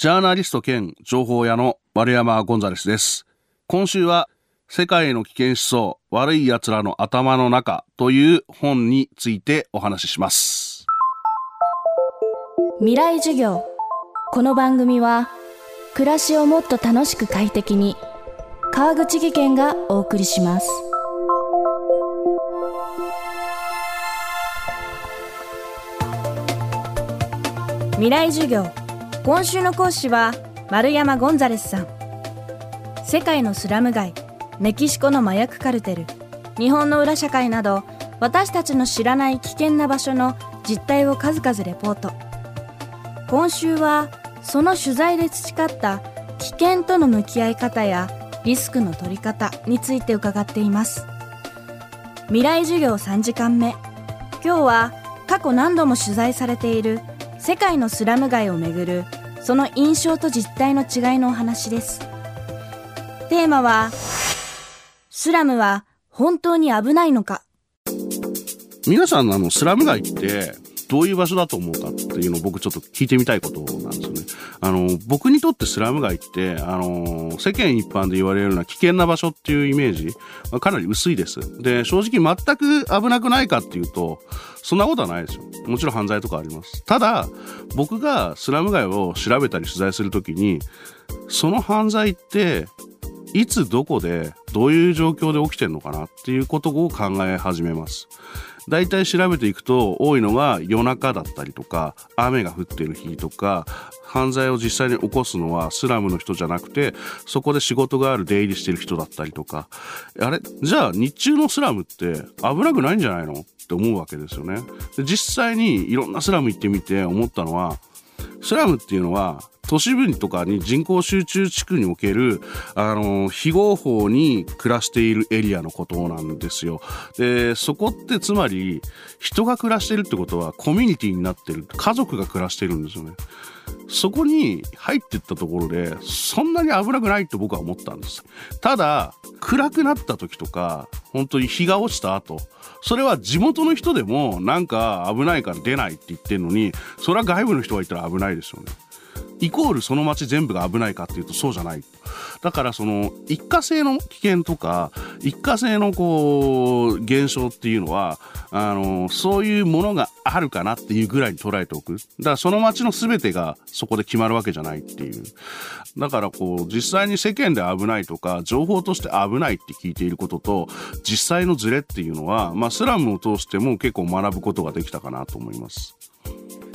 ジャーナリスト兼情報屋の丸山ゴンザレスです。今週は世界の危険思想悪い奴らの頭の中という本についてお話しします。未来授業。この番組は暮らしをもっと楽しく快適に川口義賢がお送りします。未来授業今週の講師は丸山ゴンザレスさん。世界のスラム街メキシコの麻薬カルテル日本の裏社会など私たちの知らない危険な場所の実態を数々レポート。今週はその取材で培った危険との向き合い方やリスクの取り方について伺っています。未来授業3時間目。今日は過去何度も取材されている世界のスラム街をめぐるその印象と実態の違いのお話ですテーマはスラムは本当に危ないのか皆さんあのスラム街ってどういう場所だと思うかっていうのを僕ちょっと聞いてみたいことなんですよね。あの、僕にとってスラム街って、あの、世間一般で言われるような危険な場所っていうイメージ、まあ、かなり薄いです。で、正直全く危なくないかっていうと、そんなことはないですよ。もちろん犯罪とかあります。ただ、僕がスラム街を調べたり取材するときに、その犯罪って、いつどこでどういう状況で起きてるのかなっていうことを考え始めます。大体調べていくと多いのが夜中だったりとか雨が降ってる日とか犯罪を実際に起こすのはスラムの人じゃなくてそこで仕事がある出入りしてる人だったりとか。あれ？じゃあ日中のスラムって危なくないんじゃないの？って思うわけですよね。で実際にいろんなスラム行ってみて思ったのはスラムっていうのは都市部とかに人口集中地区における、あの、非合法に暮らしているエリアのことなんですよ。で、そこってつまり、人が暮らしてるってことはコミュニティになってる。家族が暮らしてるんですよね。そこに入っていったところで、そんなに危なくないって僕は思ったんです。ただ、暗くなった時とか、本当に日が落ちた後、それは地元の人でもなんか危ないから出ないって言ってんのに、それは外部の人がいたら危ないですよね。イコールその街全部が危ないかっていうとそうじゃない。だからその一過性の危険とか一過性のこう現象っていうのはあのそういうものがあるかなっていうぐらいに捉えておく。だからその街の全てがそこで決まるわけじゃないっていう。だからこう実際に世間で危ないとか情報として危ないって聞いていることと実際のズレっていうのは、まあ、スラムを通しても結構学ぶことができたかなと思います。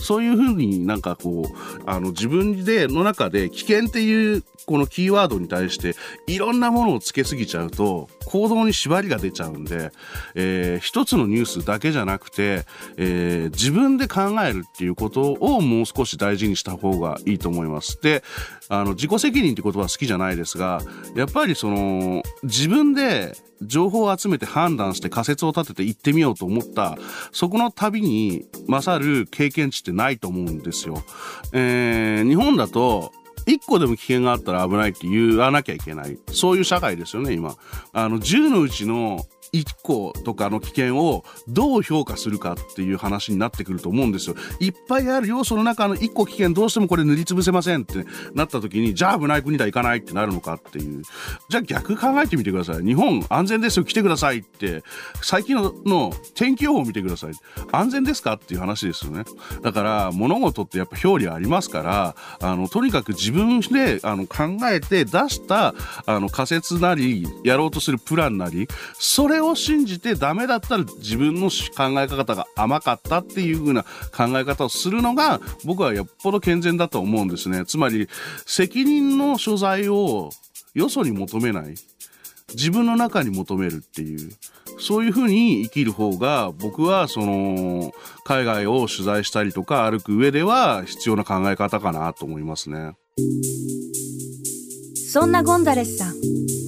そういうふうになんかこう、あの自分での中で危険っていうこのキーワードに対していろんなものをつけすぎちゃうと行動に縛りが出ちゃうんで、えー、一つのニュースだけじゃなくて、えー、自分で考えるっていうことをもう少し大事にした方がいいと思います。で、あの自己責任って言葉好きじゃないですが、やっぱりその自分で情報を集めて判断して仮説を立てて行ってみようと思ったそこの旅に勝る経験値ってないと思うんですよ。えー、日本だと一個でも危険があったら危ないって言わなきゃいけない。そういう社会ですよね、今。あの、10のうちの1個とかの危険をどう評価するかっていう話になってくると思うんですよ。いっぱいある要素の中の1個危険どうしてもこれ塗りつぶせませんってなった時に、じゃあ危ない国では行かないってなるのかっていう。じゃあ逆考えてみてください。日本安全ですよ来てくださいって、最近のの天気予報を見てください。安全ですかっていう話ですよね。だから物事ってやっぱ表裏ありますから、あの、とにかく自分であの考えて出したあの仮説なり、やろうとするプランなり、それをを信じてダメだったら自分の考え方が甘かったっていう風な考え方をするのが僕はよっぽど健全だと思うんですね。つまり責任の所在をよそに求めない。自分の中に求めるっていう。そういうふうに生きる方が僕はその海外を取材したりとか歩く上では必要な考え方かなと思いますね。そんなゴンザレスさん。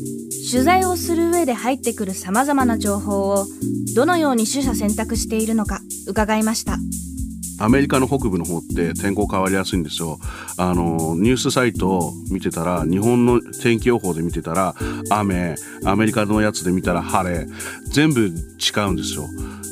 取材をする上で入ってくる様々な情報をどのように取捨選択しているのか伺いました。アメリカの北部の方って天候変わりやすいんですよ。あの、ニュースサイトを見てたら、日本の天気予報で見てたら、雨、アメリカのやつで見たら晴れ、全部違うんですよ。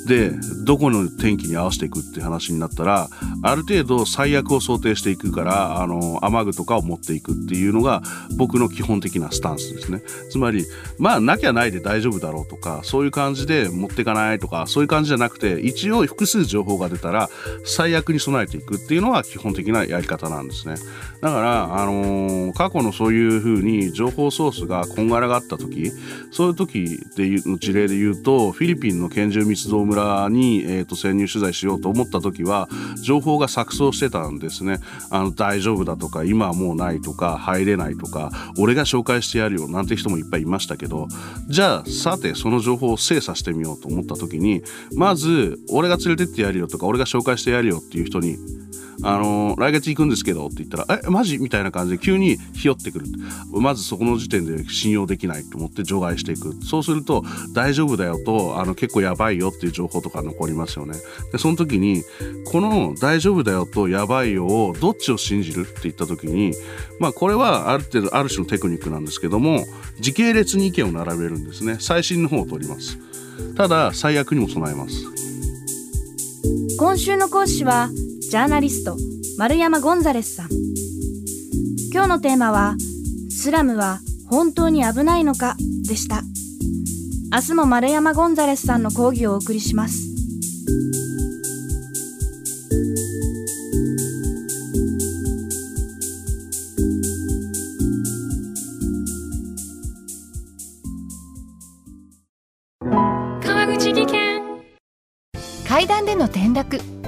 で、どこの天気に合わせていくって話になったら、ある程度最悪を想定していくから、あの、雨具とかを持っていくっていうのが僕の基本的なスタンスですね。つまり、まあ、なきゃないで大丈夫だろうとか、そういう感じで持っていかないとか、そういう感じじゃなくて、一応複数情報が出たら、最悪に備えていくっていうのが基本的なやり方なんですね。だから、あのー、過去のそういうふうに情報ソースがこんがらがった時、そういう時でいう事例で言うと、フィリピンの拳銃密造村に、えーと、潜入取材しようと思った時は情報が錯綜してたんですね。あの大丈夫だとか今はもうないとか入れないとか俺が紹介してやるよなんて人もいっぱいいましたけどじゃあさてその情報を精査してみようと思った時にまず俺が連れてってやるよとか俺が紹介してやるよっていう人にあの来月行くんですけどって言ったら、え、マジ？みたいな感じで急にひよってくる。まずそこの時点で信用できないと思って除外していく。そうすると、大丈夫だよと、あの、結構やばいよっていう情報とか残りますよね。で、その時に、この大丈夫だよとやばいよをどっちを信じるって言った時に、まあこれはある程度、ある種のテクニックなんですけども、時系列に意見を並べるんですね。最新の方を取ります。ただ、最悪にも備えます。今週の講師は、ジャーナリスト丸山ゴンザレスさん。今日のテーマはスラムは本当に危ないのか？でした。明日も丸山ゴンザレスさんの講義をお送りします。川口技研。階段での転落